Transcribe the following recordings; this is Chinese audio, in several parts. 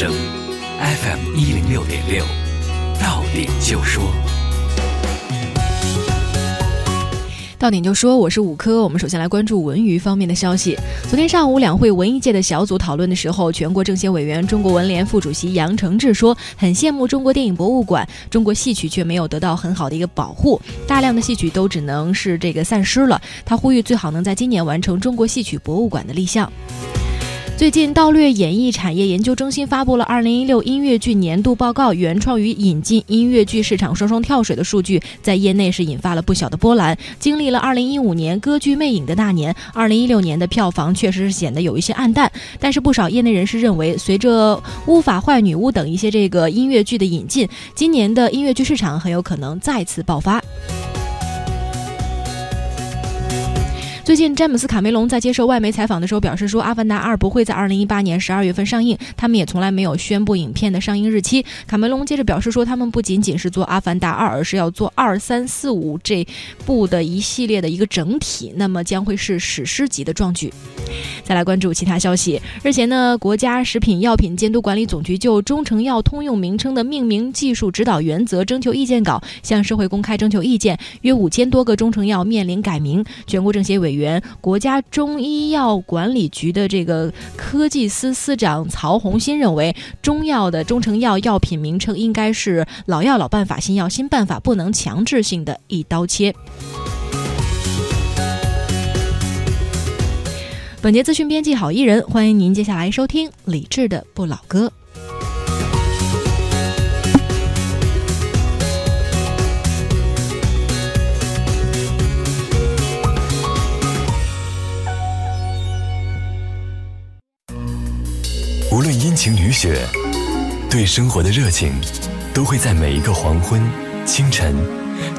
声 FM 一零六点六，到点就说，到点就说，我是五科。我们首先来关注文娱方面的消息。昨天上午，两会文艺界的小组讨论的时候，全国政协委员、中国文联副主席杨承志说，很羡慕中国电影博物馆，中国戏曲却没有得到很好的一个保护，大量的戏曲都只能是这个散失了。他呼吁最好能在今年完成中国戏曲博物馆的立项。最近，道略演艺产业研究中心发布了二零一六音乐剧年度报告，原创与引进音乐剧市场双双跳水的数据，在业内是引发了不小的波澜。经历了二零一五年歌剧魅影的那年，二零一六年的票房确实是显得有一些暗淡。但是不少业内人士认为，随着《巫法坏女巫》等一些这个音乐剧的引进，今年的音乐剧市场很有可能再次爆发。最近，詹姆斯·卡梅隆在接受外媒采访的时候表示说，《阿凡达二》不会在二零一八年十二月份上映，他们也从来没有宣布影片的上映日期。卡梅隆接着表示说，他们不仅仅是做《阿凡达二》，而是要做二三四五这部的一系列的一个整体，那么将会是史诗级的壮举。再来关注其他消息，日前呢，国家食品药品监督管理总局就中成药通用名称的命名技术指导原则征求意见稿向社会公开征求意见，约五千多个中成药面临改名。全国政协委员。原国家中医药管理局的这个科技司司长曹红新认为，中药的中成药药品名称应该是老药老办法，新药新办法，不能强制性的一刀切。本节资讯编辑郝一人，欢迎您接下来收听李志的不老歌。阴晴雨雪，对生活的热情都会在每一个黄昏、清晨，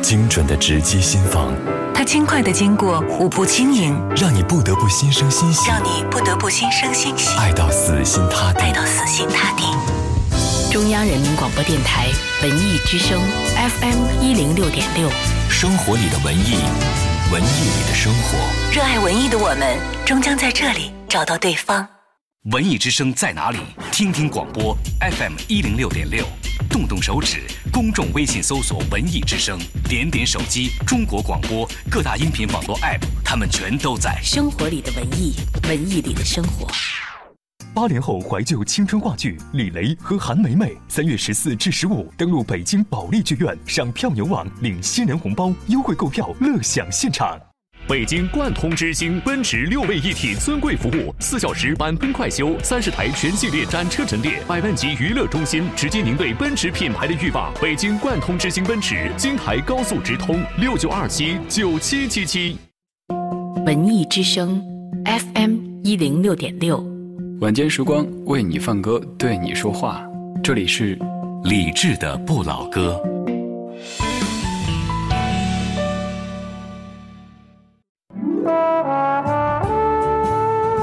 精准的直击心房。它轻快的经过，舞步轻盈，让你不得不心生欣喜，让你不得不心生欣喜，爱到死心塌地，爱到死心塌地。中央人民广播电台文艺之声 FM 一零六点六，生活里的文艺，文艺里的生活。热爱文艺的我们，终将在这里找到对方。文艺之声在哪里？听听广播 FM 一零六点六，动动手指，公众微信搜索“文艺之声”，点点手机，中国广播各大音频网络 App，他们全都在。生活里的文艺，文艺里的生活。八零后怀旧青春话剧《李雷和韩梅梅》，三月十四至十五登陆北京保利剧院，上票牛网领新人红包，优惠购票，乐享现场。北京贯通之星奔驰六位一体尊贵服务，四小时满分快修，三十台全系列展车陈列，百万级娱乐中心，直接您对奔驰品牌的欲望。北京贯通之星奔驰，京台高速直通，六九二七九七七七。文艺之声，FM 一零六点六。晚间时光为你放歌，对你说话，这里是理智的不老歌。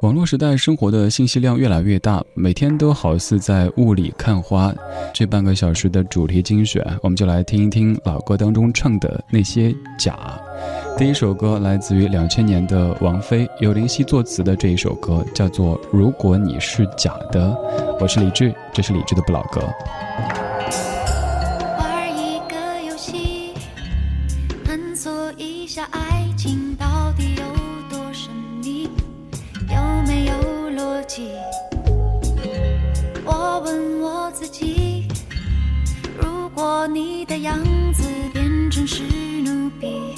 网络时代生活的信息量越来越大，每天都好似在雾里看花。这半个小时的主题精选，我们就来听一听老歌当中唱的那些假。第一首歌来自于两千年的王菲，由林夕作词的这一首歌叫做《如果你是假的》。我是李志，这是李志的不老歌。你的样子变成史努比，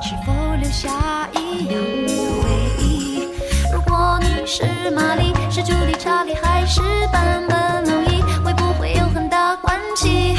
是否留下一样的回忆？如果你是玛丽，是朱莉、查理，还是版本龙一，会不会有很大关系？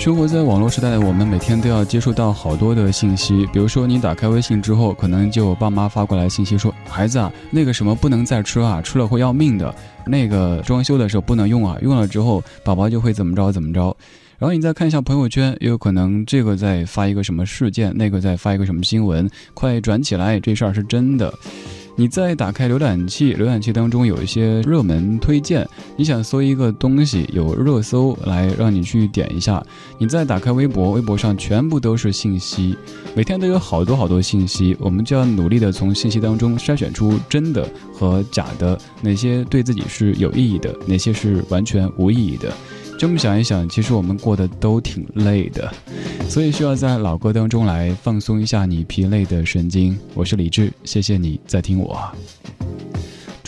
生活在网络时代的我们，每天都要接触到好多的信息。比如说，你打开微信之后，可能就有爸妈发过来信息说：“孩子啊，那个什么不能再吃啊，吃了会要命的。那个装修的时候不能用啊，用了之后宝宝就会怎么着怎么着。”然后你再看一下朋友圈，也有可能这个在发一个什么事件，那个在发一个什么新闻，快转起来，这事儿是真的。你再打开浏览器，浏览器当中有一些热门推荐，你想搜一个东西，有热搜来让你去点一下。你再打开微博，微博上全部都是信息，每天都有好多好多信息，我们就要努力的从信息当中筛选出真的和假的，哪些对自己是有意义的，哪些是完全无意义的。这么想一想，其实我们过得都挺累的，所以需要在老歌当中来放松一下你疲累的神经。我是李志，谢谢你在听我。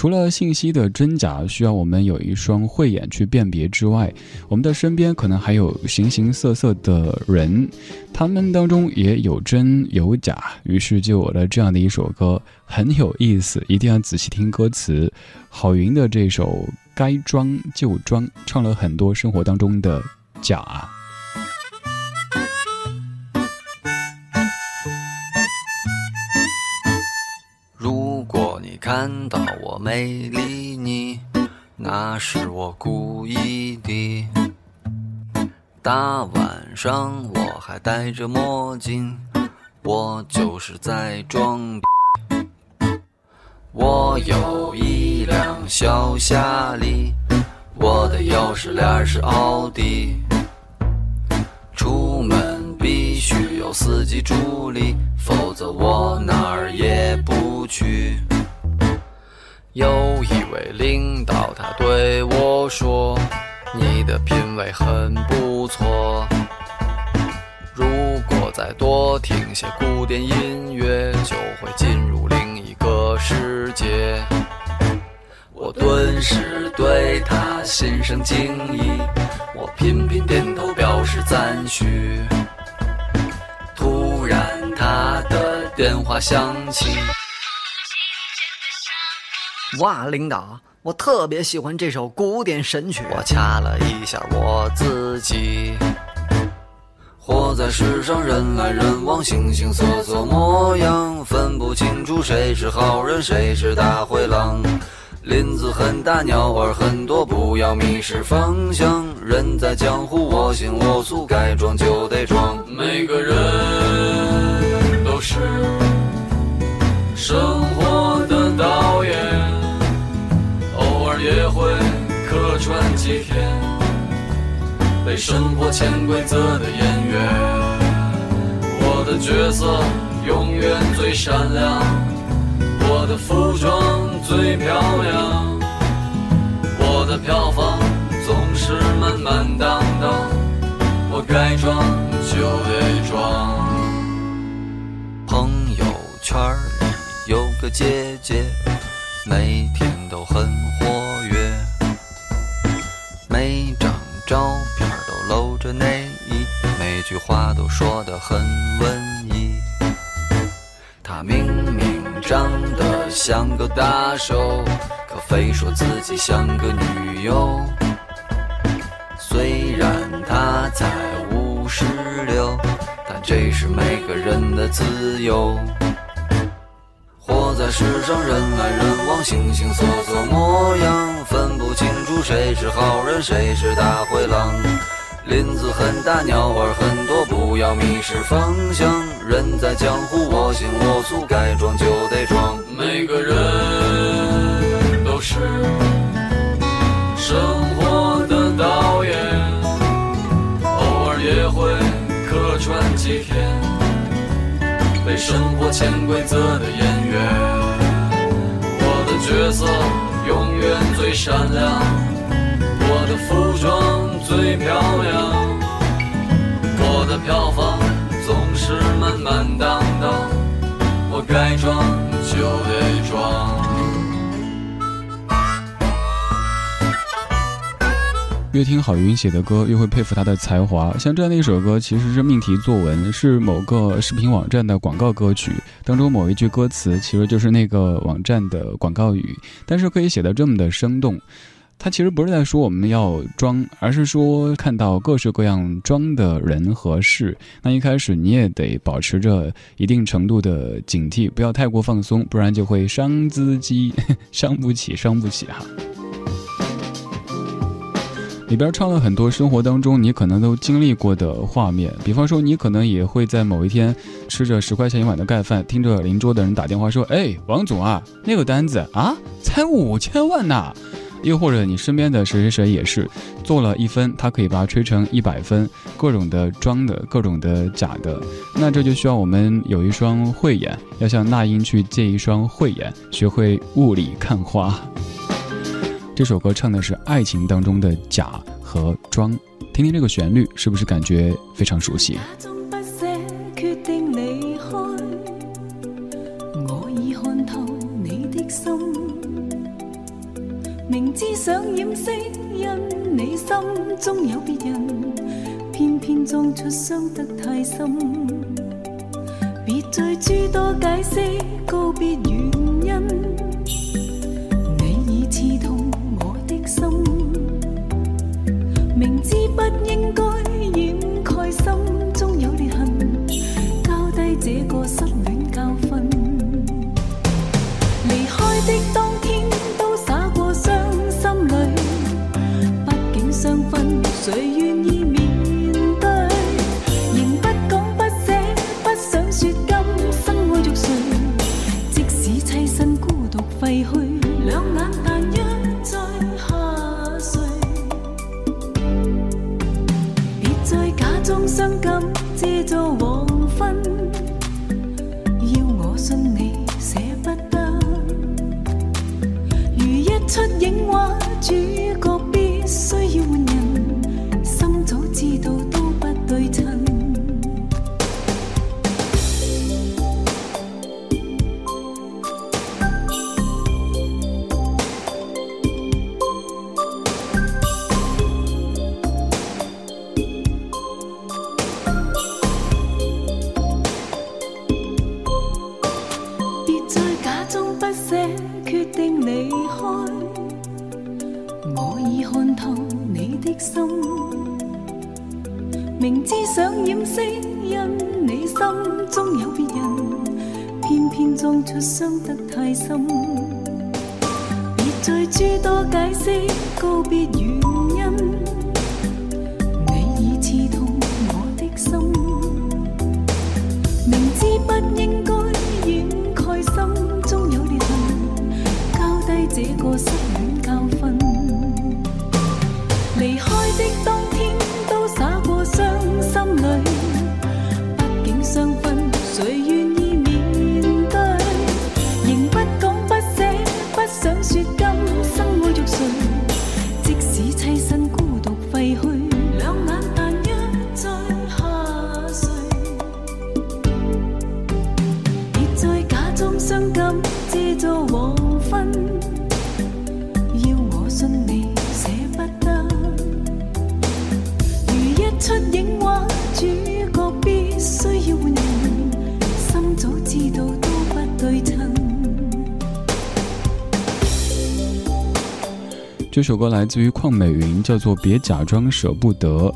除了信息的真假需要我们有一双慧眼去辨别之外，我们的身边可能还有形形色色的人，他们当中也有真有假，于是就有了这样的一首歌，很有意思，一定要仔细听歌词。郝云的这首《该装就装》，唱了很多生活当中的假。看到我没理你，那是我故意的。大晚上我还戴着墨镜，我就是在装。我有一辆小夏利，我的钥匙链是奥迪。出门必须有司机助理，否则我哪儿也不去。有一位领导，他对我说：“你的品味很不错，如果再多听些古典音乐，就会进入另一个世界。”我顿时对他心生敬意，我频频点头表示赞许。突然，他的电话响起。哇，领导，我特别喜欢这首古典神曲。我掐了一下我自己，活在世上，人来人往，形形色色模样，分不清楚谁是好人，谁是大灰狼。林子很大，鸟儿很多，不要迷失方向。人在江湖，我行我素，该装就得装。每个人都是生活会客串几天，被生活潜规则的演员。我的角色永远最闪亮，我的服装最漂亮，我的票房总是满满当当，我该装就得装。朋友圈里有个姐姐，每天都很火跃，每张照片都露着内衣，每句话都说得很文艺。她明明长得像个大手，可非说自己像个女优。虽然她才五十六，但这是每个人的自由。世上，人来人往，形形色色模样，分不清楚谁是好人，谁是大灰狼。林子很大，鸟儿很多，不要迷失方向。人在江湖，我行我素，该装就得装。每个人都是生活的导演，偶尔也会客串几天，生活潜规则的演员。我的角色永远最闪亮，我的服装最漂亮，我的票房总是满满当当，我该装就得装。越听郝云写的歌，越会佩服他的才华。像这样的一首歌，其实是命题作文，是某个视频网站的广告歌曲当中某一句歌词，其实就是那个网站的广告语，但是可以写得这么的生动。他其实不是在说我们要装，而是说看到各式各样装的人和事，那一开始你也得保持着一定程度的警惕，不要太过放松，不然就会伤自己，伤不起，伤不起哈。里边唱了很多生活当中你可能都经历过的画面，比方说你可能也会在某一天吃着十块钱一碗的盖饭，听着邻桌的人打电话说：“哎，王总啊，那个单子啊，才五千万呐！”又或者你身边的谁谁谁也是做了一分，他可以把它吹成一百分，各种的装的，各种的假的，那这就需要我们有一双慧眼，要向那英去借一双慧眼，学会雾里看花。这首歌唱的是爱情当中的假和装，听听这个旋律，是不是感觉非常熟悉？假装不捨，決定離開。我已看透你的心，明知想掩飾，因你心中有別人，偏偏裝出傷得太深。別再諸多解釋，告別原因。明知不出伤得太深。别再诸多解释告别首歌来自于邝美云，叫做《别假装舍不得》。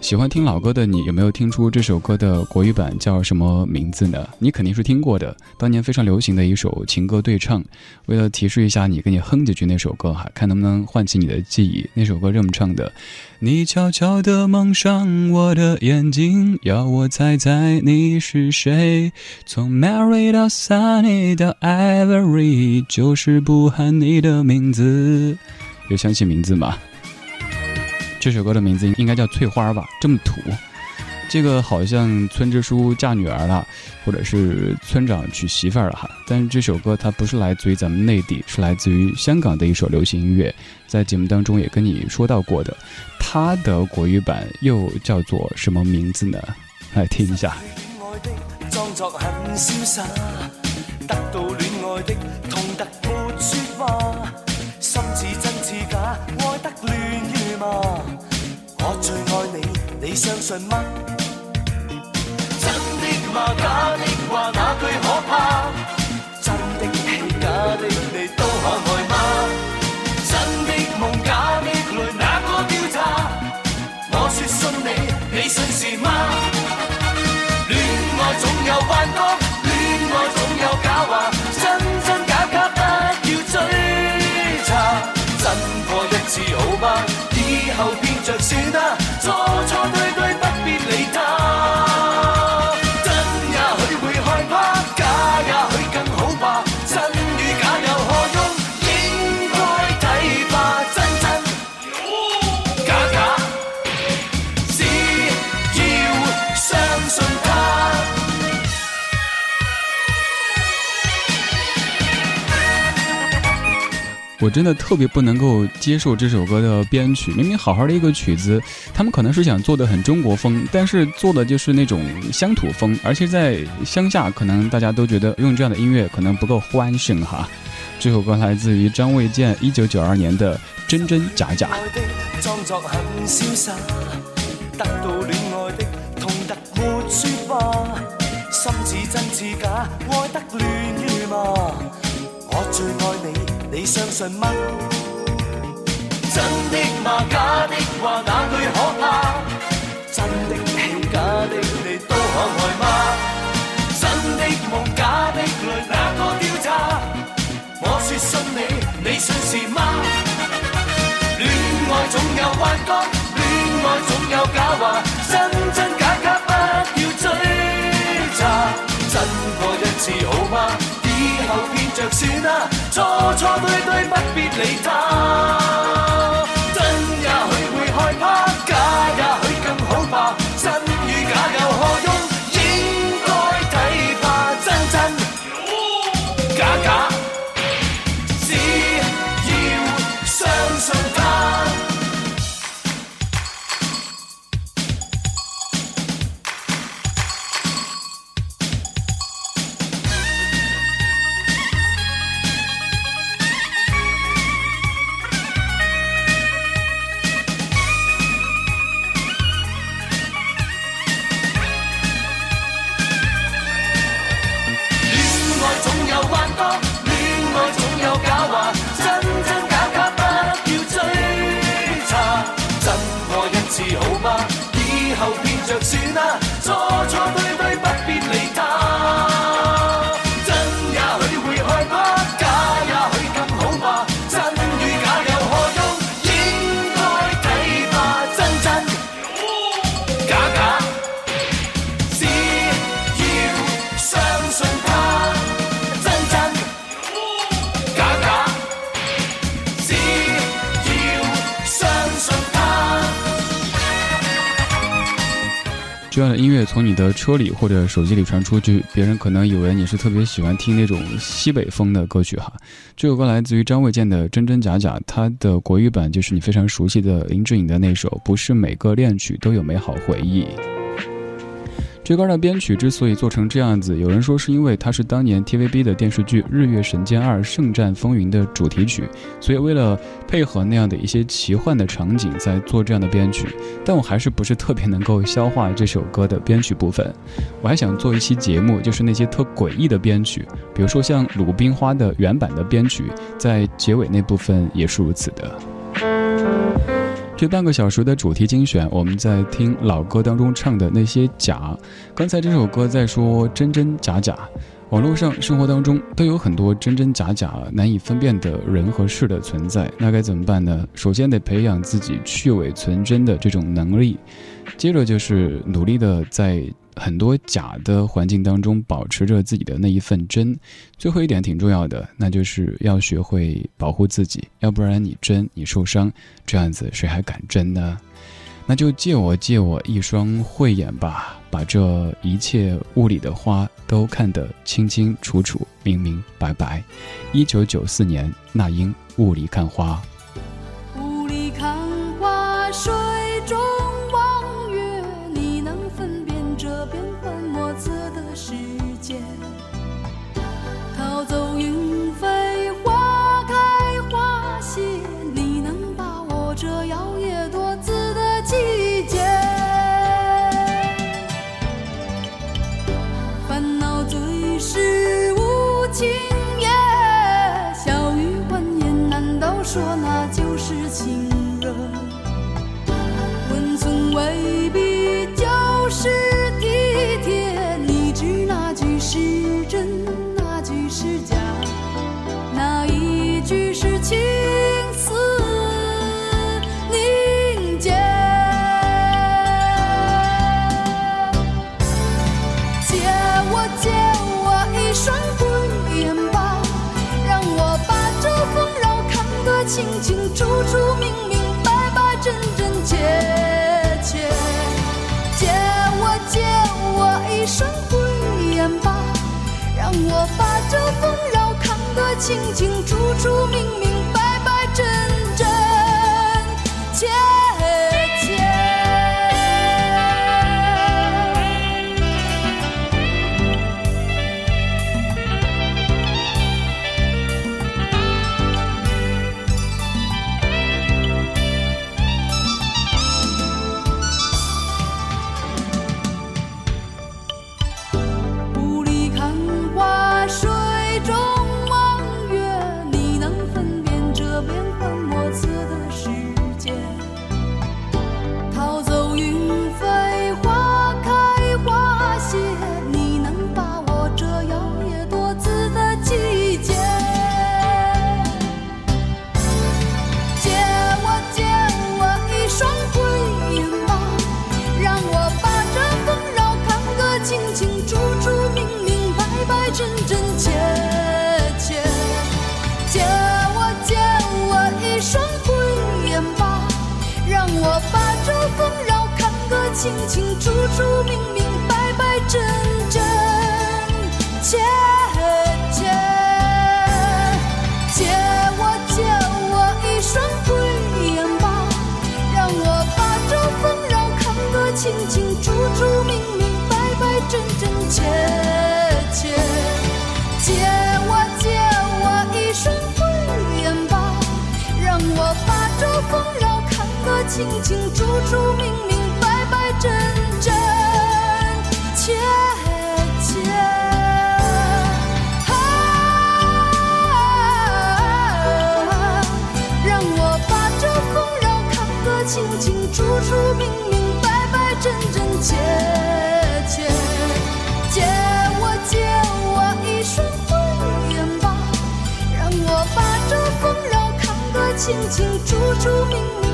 喜欢听老歌的你，有没有听出这首歌的国语版叫什么名字呢？你肯定是听过的，当年非常流行的一首情歌对唱。为了提示一下你，给你哼几句那首歌哈，看能不能唤起你的记忆。那首歌这么唱的：你悄悄地蒙上我的眼睛，要我猜猜你是谁。从 Mary 到 Sunny 到 Ivory，就是不喊你的名字。有想起名字吗？这首歌的名字应该叫《翠花》吧，这么土。这个好像村支书嫁女儿了，或者是村长娶媳妇儿了哈。但是这首歌它不是来自于咱们内地，是来自于香港的一首流行音乐，在节目当中也跟你说到过的。它的国语版又叫做什么名字呢？来听一下。相信吗？真的吗？假的话哪句可怕？真的戲假的你都可爱吗？真的梦假的泪哪個調查？我说信你，你信是吗？恋爱总有幻觉，恋爱总有假话，真真假假不要追查。真过一次好吗？以後變着算啦，錯錯我真的特别不能够接受这首歌的编曲，明明好好的一个曲子，他们可能是想做的很中国风，但是做的就是那种乡土风，而且在乡下，可能大家都觉得用这样的音乐可能不够欢声哈。这首歌来自于张卫健一九九二年的《真真假假》。的裝作很瀟灑，得到戀愛的痛得沒說話，心似真假，愛得亂如麻。我最愛你，相信吗？真的嗎？假的話哪句可怕？真的戲假的你都可愛嗎？真的夢假的淚哪個調查？我說信你，你信是嗎？戀愛總有幻覺，戀愛總有假話，真真假假不要追查。真過一次好嗎？以後變着算啦，错错对对，不必理他。这样的音乐从你的车里或者手机里传出去，别人可能以为你是特别喜欢听那种西北风的歌曲哈。这首歌来自于张卫健的《真真假假》，它的国语版就是你非常熟悉的林志颖的那首《不是每个恋曲都有美好回忆》。这歌的编曲之所以做成这样子，有人说是因为它是当年 TVB 的电视剧《日月神剑二：圣战风云》的主题曲，所以为了配合那样的一些奇幻的场景，在做这样的编曲。但我还是不是特别能够消化这首歌的编曲部分。我还想做一期节目，就是那些特诡异的编曲，比如说像《鲁冰花》的原版的编曲，在结尾那部分也是如此的。这半个小时的主题精选，我们在听老歌当中唱的那些假。刚才这首歌在说真真假假，网络上、生活当中都有很多真真假假、难以分辨的人和事的存在。那该怎么办呢？首先得培养自己去伪存真的这种能力，接着就是努力的在很多假的环境当中保持着自己的那一份真。最后一点挺重要的，那就是要学会保护自己，要不然你真你受伤，这样子谁还敢真呢？那就借我借我一双慧眼吧，把这一切雾里的花都看得清清楚楚、明明白白。一九九四年，那英雾里看花。雾里看花，水中说那清清楚楚、清清楚楚、明明白白、真真切切。借我借我一双慧眼吧，让我把这纷扰看个清清楚楚、明明白白、真真切切。借我借我一双慧眼吧，让我把这纷扰看个清清楚楚、明明真切切。借我借我一双慧眼吧，让我把这纷扰看得清清楚楚、明明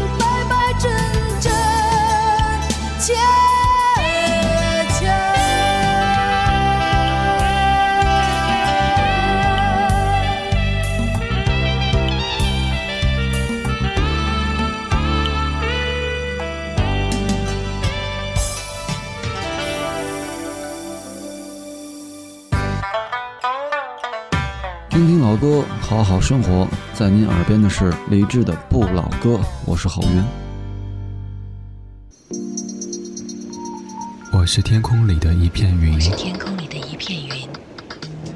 听听老歌，好好生活。在您耳边的是李志的《不老歌》，我是郝云。我是天空里的一片云，是天空里的一片云，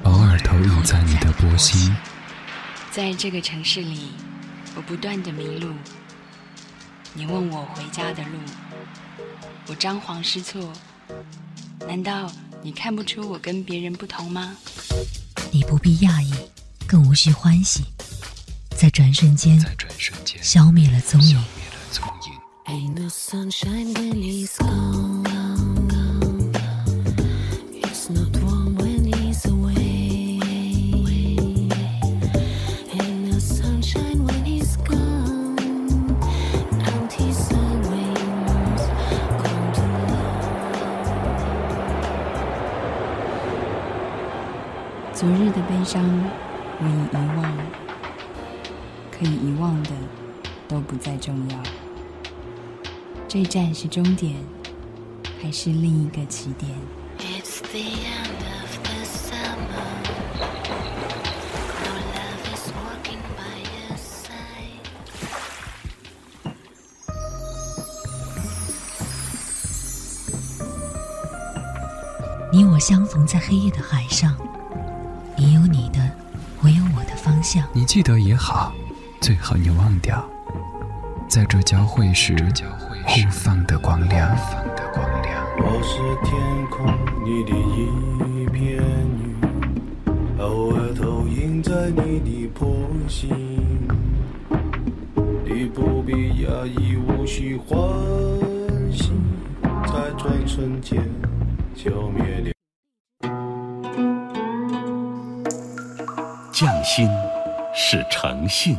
偶尔投影在你的波心。在这个城市里，我不断的迷路。你问我回家的路，我张皇失措。难道你看不出我跟别人不同吗？你不必讶异，更无需欢喜，在转瞬间，在转瞬间消灭了踪影。消灭了踪影。不再重要。这站是终点，还是另一个起点？It's the end of the summer. No love is walking by your side. 你我相逢在黑夜的海上，你有你的，我有我的方向。你记得也好，最好你忘掉，在这交汇时互放的光亮。我是天空里的一片云，偶尔投影在你的波心。你不必讶异，无需欢喜，在转瞬间消灭了。匠心是诚信。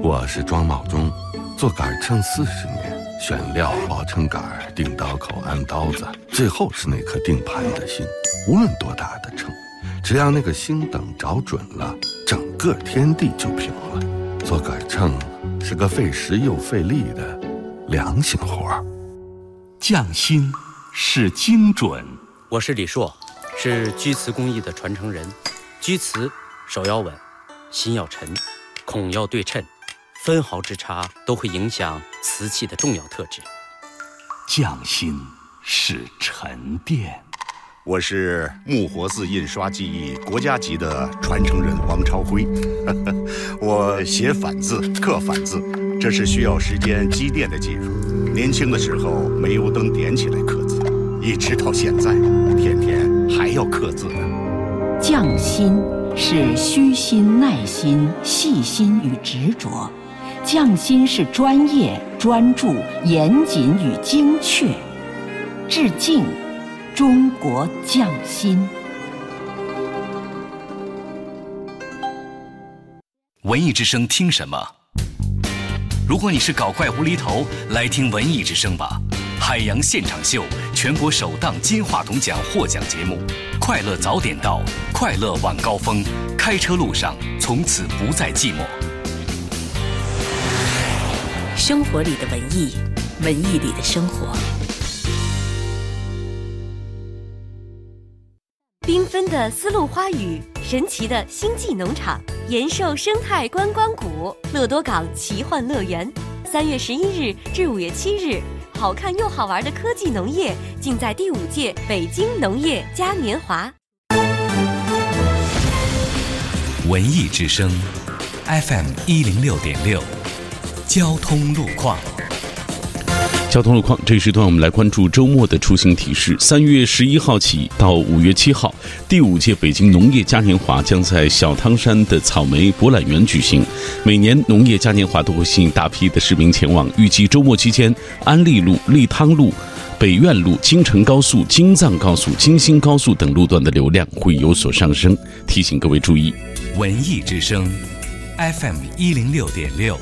我是庄茂忠，做杆秤四十年，选料、熬秤杆、定刀口、安刀子，最后是那颗定盘的心。无论多大的秤，只要那个星等找准了，整个天地就平了。做杆秤是个费时又费力的良心活儿。匠心是精准。我是李硕，是居瓷工艺的传承人。居瓷手要稳，心要沉，孔要对称，分毫之差都会影响瓷器的重要特质。匠心是沉淀。我是木活字印刷技艺国家级的传承人王朝辉，我写反字、刻反字，这是需要时间积淀的技术。年轻的时候煤油灯点起来刻字，一直到现在，天天还要刻字呢。匠心是虚心、耐心、细心与执着，匠心是专业、专注、严谨与精确。致敬，中国匠心。文艺之声听什么？如果你是搞怪无厘头，来听文艺之声吧。海洋现场秀，全国首档金话筒奖获奖节目，快乐早点到，快乐晚高峰，开车路上从此不再寂寞。生活里的文艺，文艺里的生活。缤纷的丝路花语，神奇的星际农场，延寿生态观光谷，乐多港奇幻乐园。三月十一日至五月七日，好看又好玩的科技农业，尽在第五届北京农业嘉年华。文艺之声，FM 一零六点六，交通路况。交交通路况，这一时段我们来关注周末的出行提示。三月十一号起到五月七号，第五届北京农业嘉年华将在小汤山的草莓博览园举行。每年农业嘉年华都会吸引大批的市民前往，预计周末期间，安利路、利汤路。北苑路、京承高速、京藏高速、京新高速等路段的流量会有所上升，提醒各位注意。文艺之声，FM 一零六点六，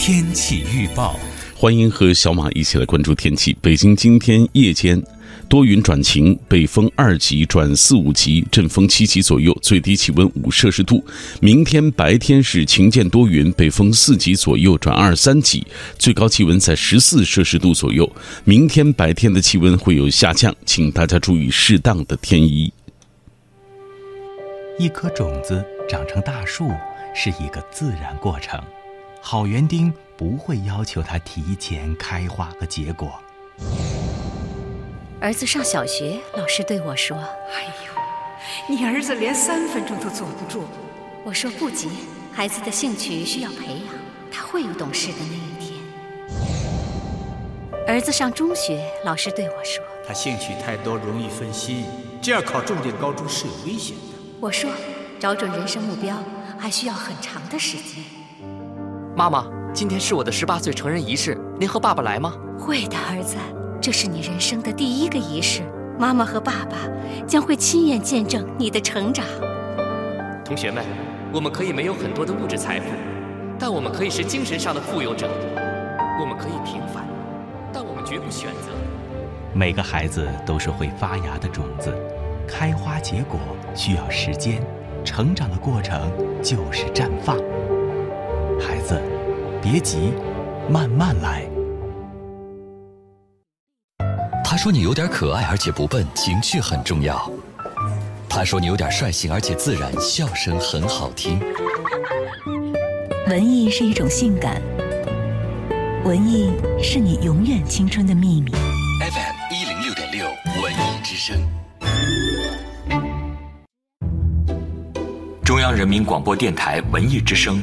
天气预报。欢迎和小马一起来关注天气。北京今天夜间。多云转晴，北风二级转四五级，阵风七级左右，最低气温五摄氏度。明天白天是晴间多云，北风四级左右转二三级，最高气温在十四摄氏度左右。明天白天的气温会有下降，请大家注意适当的添衣。一颗种子长成大树是一个自然过程，好园丁不会要求他提前开花和结果。儿子上小学，老师对我说：“哎呦，你儿子连三分钟都坐不住。”我说：“不急，孩子的兴趣需要培养，他会有懂事的那一天。”儿子上中学，老师对我说：“他兴趣太多，容易分心，这样考重点高中是有危险的。”我说：“找准人生目标，还需要很长的时间。”妈妈，今天是我的十八岁成人仪式，您和爸爸来吗？会的，儿子。这是你人生的第一个仪式，妈妈和爸爸将会亲眼见证你的成长。同学们，我们可以没有很多的物质财富，但我们可以是精神上的富有者。我们可以平凡，但我们绝不选择。每个孩子都是会发芽的种子，开花结果需要时间，成长的过程就是绽放。孩子，别急，慢慢来。他说你有点可爱，而且不笨，情趣很重要。他说你有点率性，而且自然，笑声很好听。文艺是一种性感，文艺是你永远青春的秘密。FM 一零六点六，文艺之声。中央人民广播电台文艺之声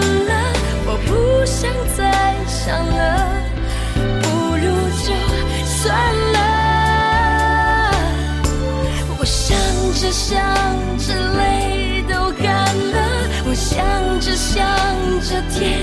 了，我不想再想了，不如就算了。我想着想着泪都干了，我想着想着天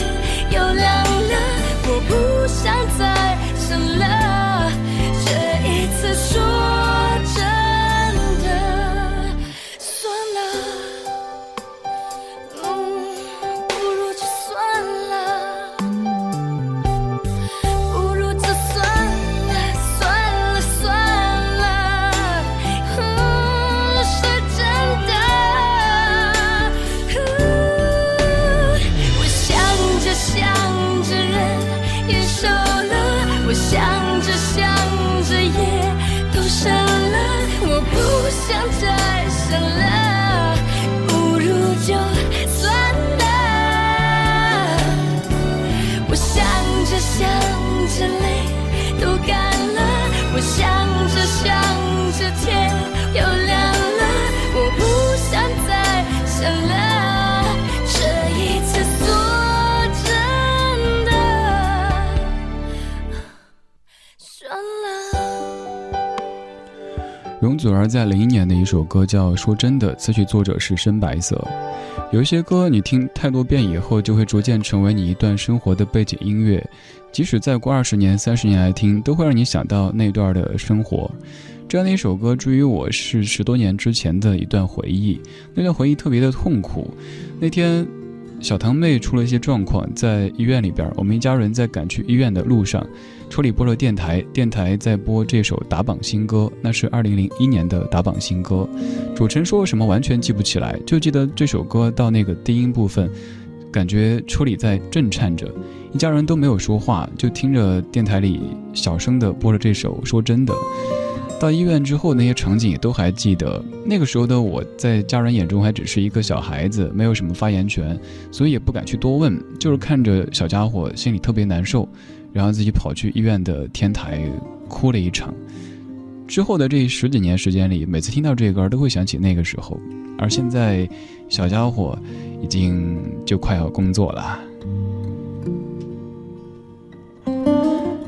祖儿在零一年的一首歌叫《说真的》，词曲作者是深白色。有一些歌你听太多遍以后，就会逐渐成为你一段生活的背景音乐，即使再过二十年、三十年来听，都会让你想到那段的生活。这样的一首歌，至于我是十多年之前的一段回忆，那段回忆特别的痛苦。那天，小堂妹出了一些状况，在医院里边，我们一家人在赶去医院的路上，车里播了电台，电台在播这首打榜新歌，那是二零零一年的打榜新歌。主持人说什么完全记不起来，就记得这首歌到那个低音部分，感觉车里在震颤着，一家人都没有说话，就听着电台里小声的播着这首。说真的。到医院之后，那些场景也都还记得。那个时候的我在家人眼中还只是一个小孩子，没有什么发言权，所以也不敢去多问，就是看着小家伙心里特别难受，然后自己跑去医院的天台哭了一场。之后的这十几年时间里，每次听到这歌都会想起那个时候。而现在，小家伙已经就快要工作了。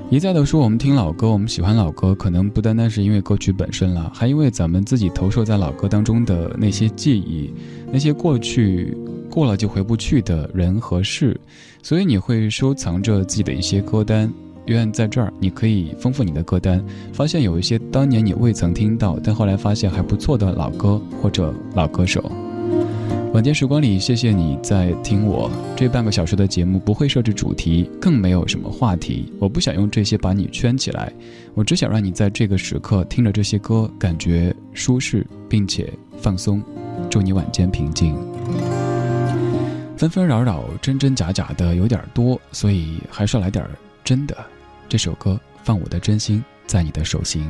一再的说，我们听老歌，我们喜欢老歌，可能不单单是因为歌曲本身了，还因为咱们自己投射在老歌当中的那些记忆，那些过去过了就回不去的人和事，所以你会收藏着自己的一些歌单。愿在这儿，你可以丰富你的歌单，发现有一些当年你未曾听到，但后来发现还不错的老歌或者老歌手。晚间时光里，谢谢你在听我这半个小时的节目，不会设置主题，更没有什么话题。我不想用这些把你圈起来，我只想让你在这个时刻听着这些歌，感觉舒适并且放松。祝你晚间平静。纷纷扰扰，真真假假的有点多，所以还是来点真的。这首歌放我的真心在你的手心。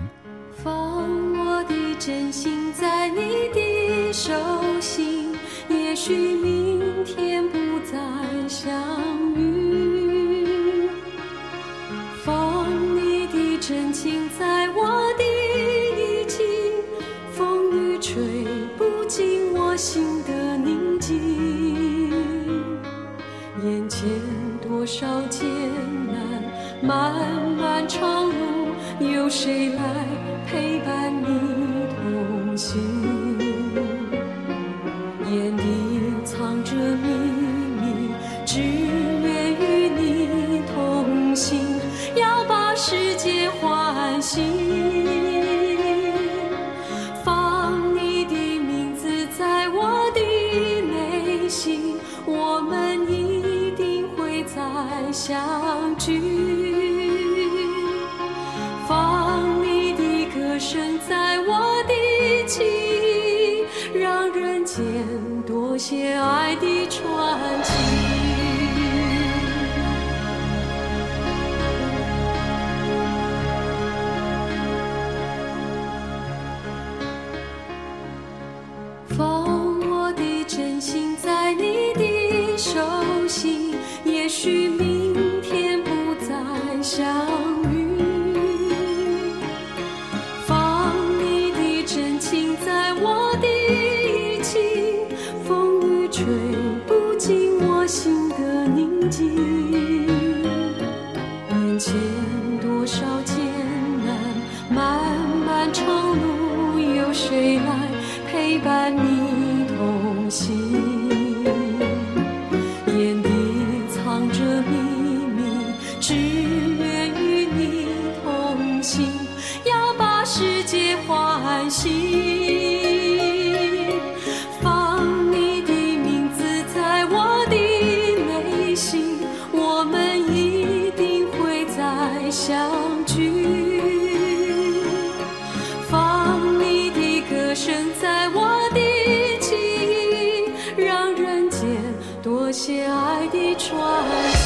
放我的真心在你的手心，也许明天不再相遇。放你的真情在我的衣襟，风雨吹不进我心的少艰难，漫漫长路，有谁来陪伴你同行？些爱的传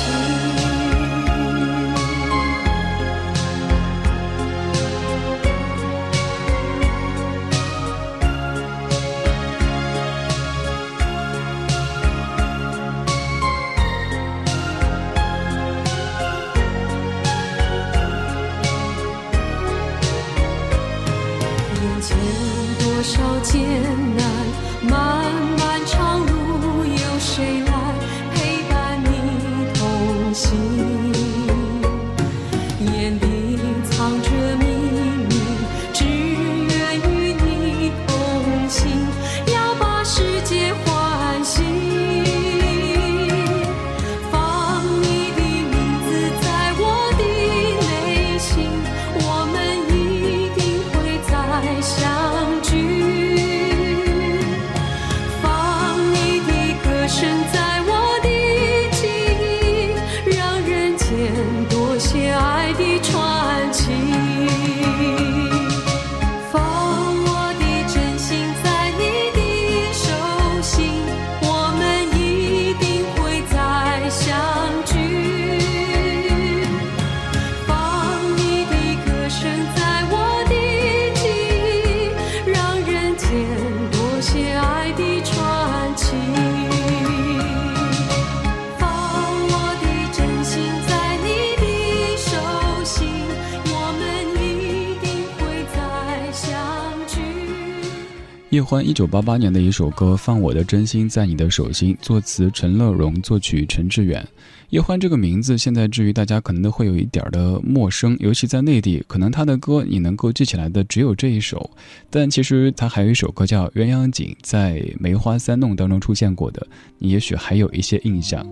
叶欢一九八八年的一首歌《放我的真心在你的手心》，作词陈乐融，作曲陈志远。叶欢这个名字现在至于大家可能都会有一点的陌生，尤其在内地，可能他的歌你能够记起来的只有这一首。但其实他还有一首歌叫《鸳鸯锦》，在《梅花三弄》当中出现过的，你也许还有一些印象。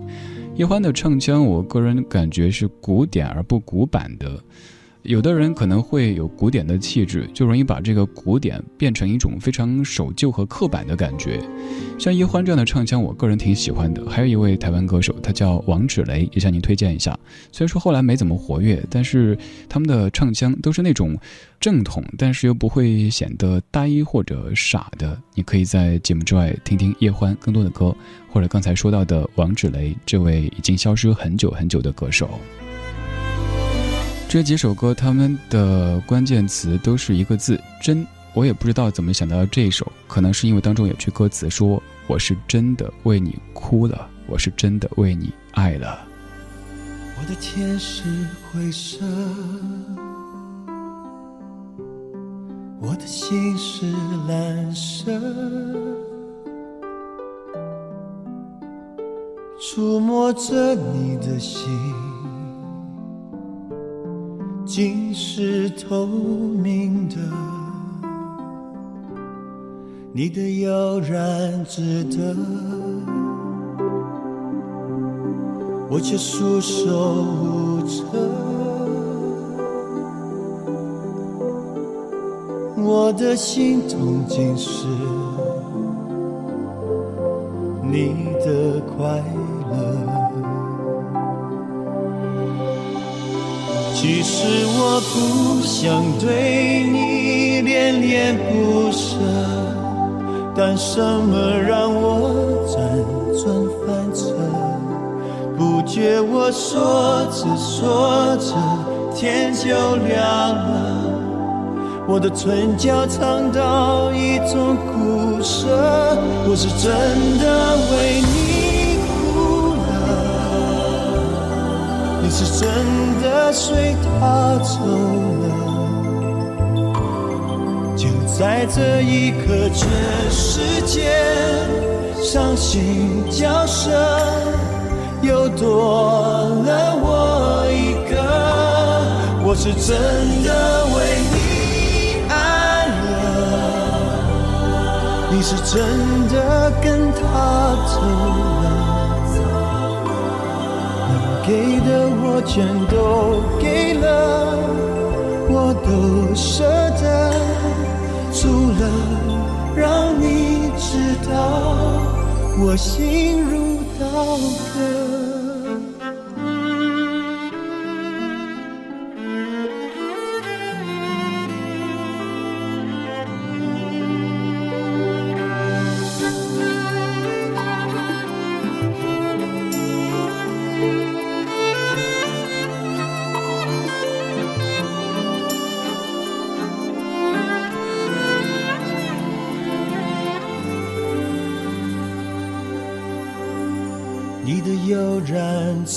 叶欢的唱腔，我个人感觉是古典而不古板的。有的人可能会有古典的气质，就容易把这个古典变成一种非常守旧和刻板的感觉。像叶欢这样的唱腔，我个人挺喜欢的。还有一位台湾歌手，他叫王芷雷，也向您推荐一下。虽然说后来没怎么活跃，但是他们的唱腔都是那种正统，但是又不会显得呆或者傻的。你可以在节目之外听听叶欢更多的歌，或者刚才说到的王芷雷这位已经消失很久很久的歌手。这几首歌，他们的关键词都是一个字“真”。我也不知道怎么想到这一首，可能是因为当中有句歌词说：“我是真的为你哭了，我是真的为你爱了。”我的天是灰色，我的心是蓝色，触摸着你的心。竟是透明的，你的悠然自得，我却束手无策。我的心痛竟是你的快乐。其实我不想对你恋恋不舍，但什么让我辗转反侧？不觉我说着说着天就亮了，我的唇角尝到一种苦涩，我是真的为你。是真的随他走了，就在这一刻，全世界伤心交涉，又多了我一个，我是真的为你爱了，你是真的跟他走了，给的我全都给了，我都舍得，除了让你知道我心如刀割。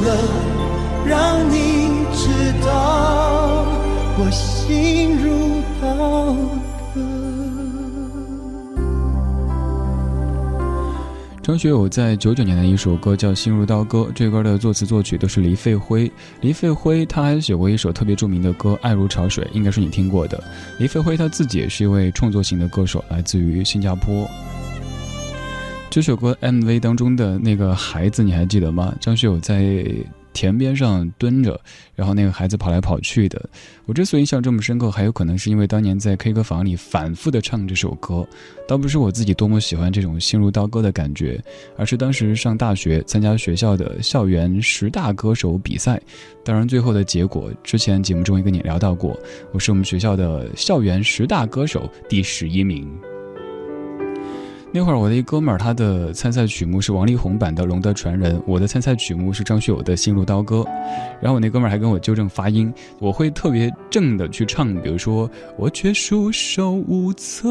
了让你知道我心如刀割。张学友在九九年的一首歌叫《心如刀割》，这歌的作词作曲都是黎费辉。黎费辉他还写过一首特别著名的歌《爱如潮水》，应该是你听过的。黎费辉他自己也是一位创作型的歌手，来自于新加坡。这首歌 MV 当中的那个孩子你还记得吗？张学友在田边上蹲着，然后那个孩子跑来跑去的。我之所以印象这么深刻，还有可能是因为当年在 K 歌房里反复的唱这首歌，倒不是我自己多么喜欢这种心如刀割的感觉，而是当时上大学参加学校的校园十大歌手比赛，当然最后的结果之前节目中也跟你聊到过，我是我们学校的校园十大歌手第十一名。那会儿我的一哥们儿，他的参赛曲目是王力宏版的《龙的传人》，我的参赛曲目是张学友的《心如刀割》。然后我那哥们儿还跟我纠正发音，我会特别正的去唱，比如说我却束手无策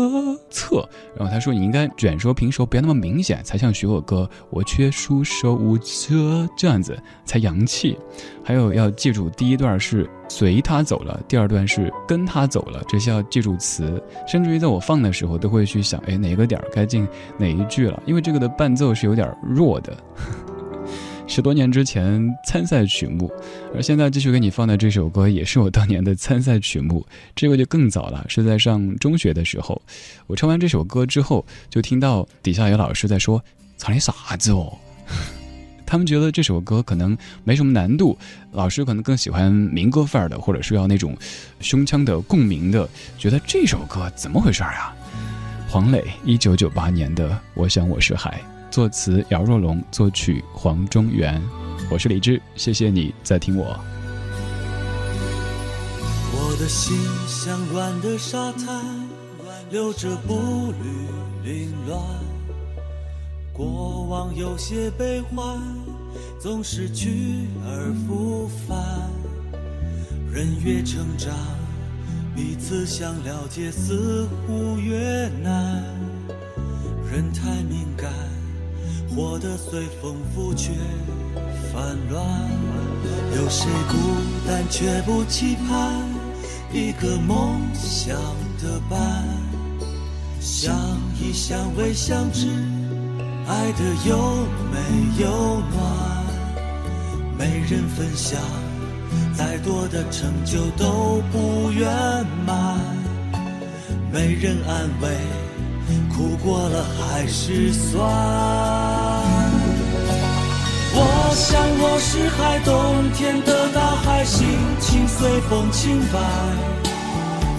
策。然后他说你应该卷舌平舌，不要那么明显，才像学我哥。我却束手无策，这样子才洋气。还有要记住，第一段是随他走了，第二段是跟他走了，这些要记住词。甚至于在我放的时候，都会去想，哎，哪个点儿该进哪一句了，因为这个的伴奏是有点弱的。十多年之前参赛曲目，而现在继续给你放的这首歌，也是我当年的参赛曲目。这个就更早了，是在上中学的时候。我唱完这首歌之后，就听到底下有老师在说：“唱的啥子哦？”他们觉得这首歌可能没什么难度，老师可能更喜欢民歌范儿的，或者是要那种胸腔的共鸣的。觉得这首歌怎么回事啊？黄磊一九九八年的《我想我是海》，作词姚若龙，作曲黄中原。我是李志，谢谢你在听我。我的心像软的沙滩，留着步履凌乱。过往有些悲欢，总是去而复返。人越成长，彼此想了解似乎越难。人太敏感，活得随风拂却烦乱。有谁孤单却不期盼一个梦想的伴？相依相偎相知，爱得又美又暖。没人分享，再多的成就都不圆满。没人安慰，苦过了还是酸。我想我是海，冬天的大海，心情随风轻摆。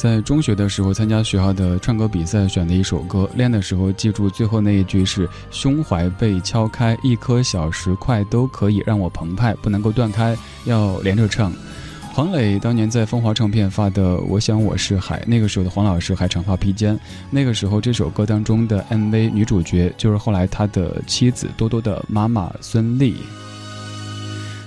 在中学的时候参加学校的唱歌比赛，选的一首歌，练的时候记住最后那一句是“胸怀被敲开，一颗小石块都可以让我澎湃”，不能够断开，要连着唱。黄磊当年在风华唱片发的《我想我是海》，那个时候的黄老师还长发披肩。那个时候这首歌当中的 MV 女主角就是后来他的妻子多多的妈妈孙俪。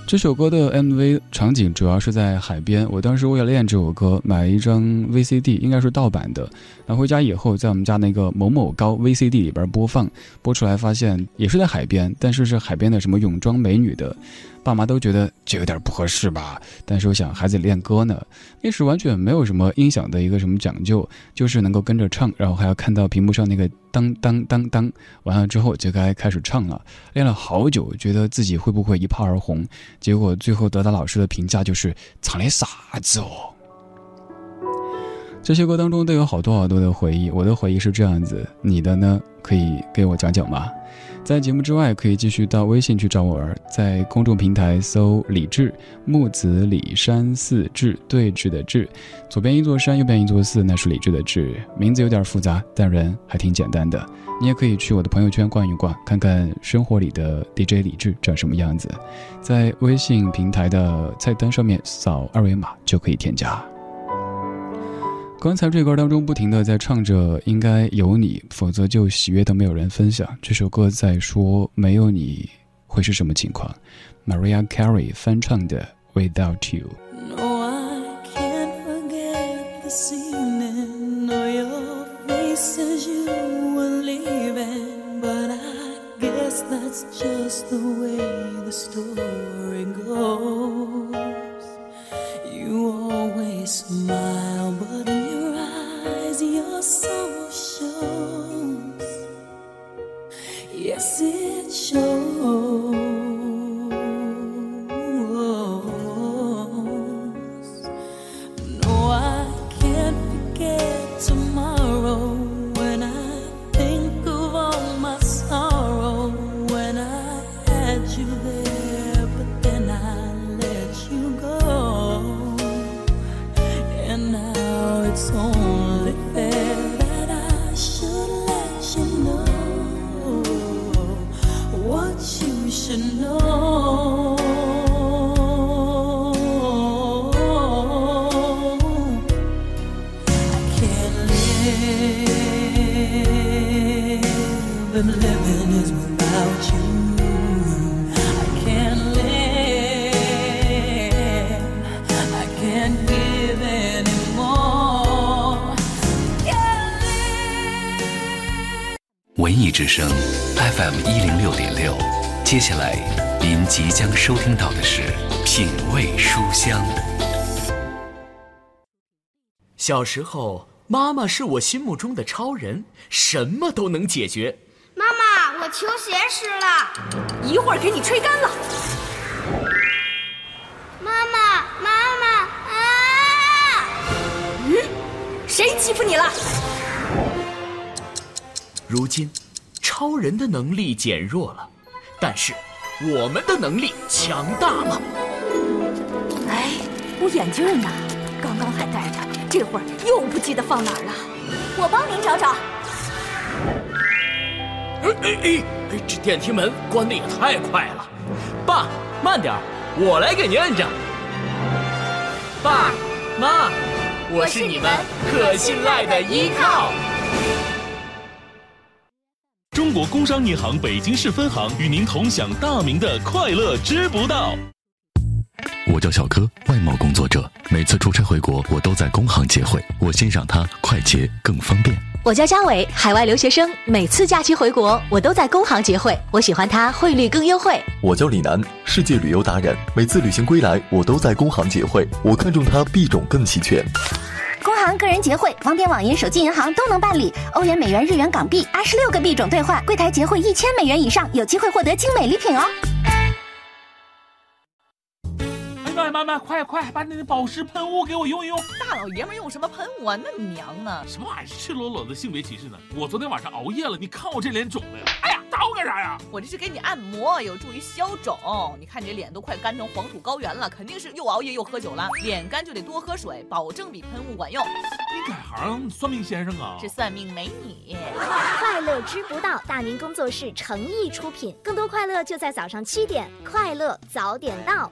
这首歌的 MV 场景主要是在海边。我当时为了练这首歌，买了一张 VCD，应该是盗版的。拿回家以后，在我们家那个某某高 VCD 里边播放，播出来发现也是在海边，但是是海边的什么泳装美女的。爸妈都觉得这有点不合适吧，但是我想孩子练歌呢，那时完全没有什么音响的一个什么讲究，就是能够跟着唱，然后还要看到屏幕上那个当当当当，完了之后就该开始唱了。练了好久，觉得自己会不会一炮而红，结果最后得到老师的评价就是唱的啥子哦。这些歌当中都有好多好多的回忆，我的回忆是这样子，你的呢？可以给我讲讲吗？在节目之外，可以继续到微信去找我儿，在公众平台搜“李志木子李山寺志对峙的志”，左边一座山，右边一座寺，那是李志的志。名字有点复杂，但人还挺简单的。你也可以去我的朋友圈逛一逛，看看生活里的 DJ 李志长什么样子。在微信平台的菜单上面扫二维码就可以添加。刚才这歌当中不停的在唱着“应该有你，否则就喜悦都没有人分享”。这首歌在说没有你会是什么情况？Maria Carey 翻唱的《Without You》。That's just the way the story 之声 FM 一零六点六，接下来您即将收听到的是品味书香。小时候，妈妈是我心目中的超人，什么都能解决。妈妈，我球鞋湿了。一会儿给你吹干了。妈妈，妈妈啊！嗯，谁欺负你了？如今，超人的能力减弱了，但是我们的能力强大了。哎，我眼镜呢？刚刚还戴着，这会儿又不记得放哪儿了。我帮您找找。哎哎哎！这电梯门关的也太快了。爸，慢点儿，我来给您摁着。爸妈，我是你们可信赖的依靠。中国工商银行北京市分行与您同享大明的快乐知不道。我叫小柯，外贸工作者，每次出差回国，我都在工行结汇，我欣赏它快捷更方便。我叫嘉伟，海外留学生，每次假期回国，我都在工行结汇，我喜欢它汇率更优惠。我叫李楠，世界旅游达人，每次旅行归来，我都在工行结汇，我看中它币种更齐全。工行个人结汇，网点、网银、手机银行都能办理。欧元、美元、日元、港币，二十六个币种兑换，柜台结汇一千美元以上，有机会获得精美礼品哦。妈妈妈，快快把你的保湿喷雾给我用一用！大老爷们用什么喷雾啊？那么娘呢？什么玩意儿？赤裸裸的性别歧视呢？我昨天晚上熬夜了，你看我这脸肿的呀！哎呀，打我干啥呀？我这是给你按摩，有助于消肿。你看你这脸都快干成黄土高原了，肯定是又熬夜又喝酒了。脸干就得多喝水，保证比喷雾管用。你改行算命先生啊？是算命美女。快乐知不道，大明工作室诚意出品，更多快乐就在早上七点，快乐早点到。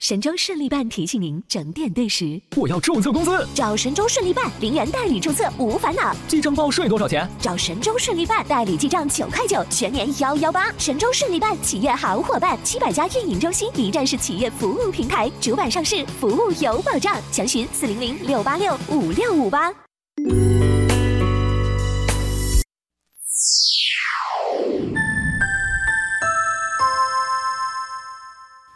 神州顺利办提醒您整点对时。我要注册公司，找神州顺利办，零元代理注册无烦恼。记账报税多少钱？找神州顺利办，代理记账九块九，全年幺幺八。神州顺利办企业好伙伴，七百家运营中心，一站式企业服务平台，主板上市，服务有保障。详询四零零六八六五六五八。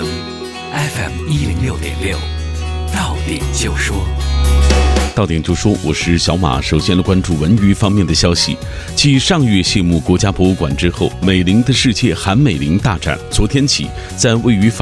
，FM 一零六点六，到点就说。到点就说，我是小马。首先来关注文娱方面的消息。继上月谢幕国家博物馆之后，美玲的世界韩美玲大展昨天起在位于。